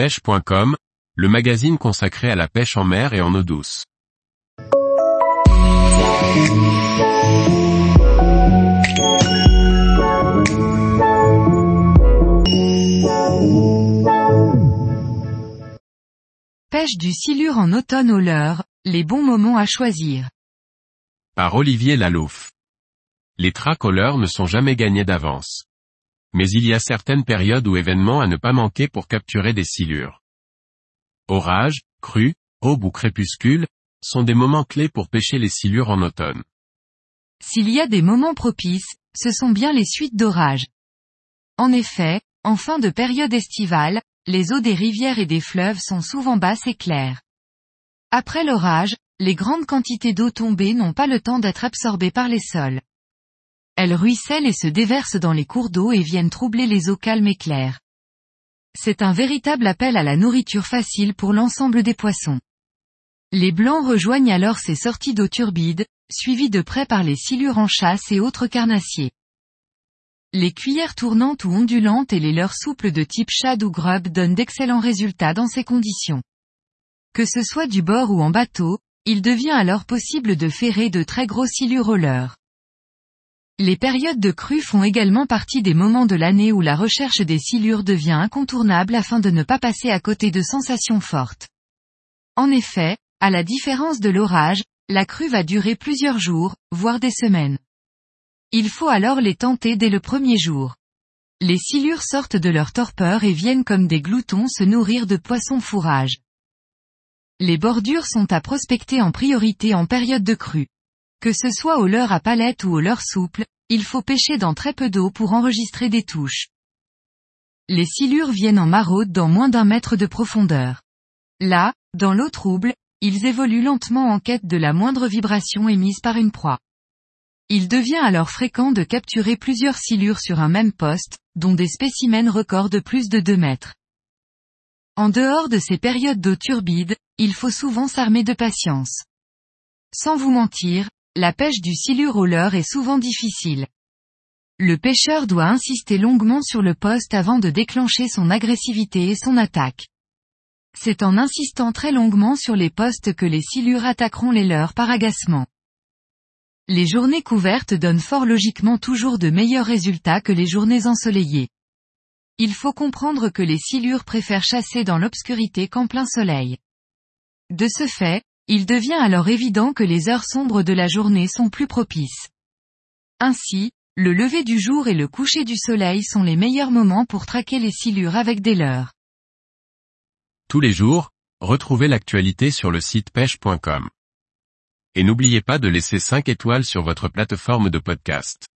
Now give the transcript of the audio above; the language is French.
pêche.com, le magazine consacré à la pêche en mer et en eau douce. Pêche du silure en automne au leurre, les bons moments à choisir. Par Olivier Lalouf. Les tracks au leurre ne sont jamais gagnés d'avance. Mais il y a certaines périodes ou événements à ne pas manquer pour capturer des silures. Orage, crue, aube ou crépuscule, sont des moments clés pour pêcher les silures en automne. S'il y a des moments propices, ce sont bien les suites d'orages. En effet, en fin de période estivale, les eaux des rivières et des fleuves sont souvent basses et claires. Après l'orage, les grandes quantités d'eau tombée n'ont pas le temps d'être absorbées par les sols. Elles ruissellent et se déversent dans les cours d'eau et viennent troubler les eaux calmes et claires. C'est un véritable appel à la nourriture facile pour l'ensemble des poissons. Les blancs rejoignent alors ces sorties d'eau turbide, suivies de près par les silures en chasse et autres carnassiers. Les cuillères tournantes ou ondulantes et les leurres souples de type shad ou grub donnent d'excellents résultats dans ces conditions. Que ce soit du bord ou en bateau, il devient alors possible de ferrer de très gros silures au leurre. Les périodes de crue font également partie des moments de l'année où la recherche des silures devient incontournable afin de ne pas passer à côté de sensations fortes. En effet, à la différence de l'orage, la crue va durer plusieurs jours, voire des semaines. Il faut alors les tenter dès le premier jour. Les silures sortent de leur torpeur et viennent comme des gloutons se nourrir de poissons fourrage. Les bordures sont à prospecter en priorité en période de crue. Que ce soit au leurre à palette ou au leurre souple, il faut pêcher dans très peu d'eau pour enregistrer des touches. Les silures viennent en maraude dans moins d'un mètre de profondeur. Là, dans l'eau trouble, ils évoluent lentement en quête de la moindre vibration émise par une proie. Il devient alors fréquent de capturer plusieurs silures sur un même poste, dont des spécimens records de plus de 2 mètres. En dehors de ces périodes d'eau turbide, il faut souvent s'armer de patience. Sans vous mentir, la pêche du silure au leurre est souvent difficile. Le pêcheur doit insister longuement sur le poste avant de déclencher son agressivité et son attaque. C'est en insistant très longuement sur les postes que les silures attaqueront les leurs par agacement. Les journées couvertes donnent fort logiquement toujours de meilleurs résultats que les journées ensoleillées. Il faut comprendre que les silures préfèrent chasser dans l'obscurité qu'en plein soleil. De ce fait, il devient alors évident que les heures sombres de la journée sont plus propices. Ainsi, le lever du jour et le coucher du soleil sont les meilleurs moments pour traquer les silures avec des leurres. Tous les jours, retrouvez l'actualité sur le site pêche.com. Et n'oubliez pas de laisser 5 étoiles sur votre plateforme de podcast.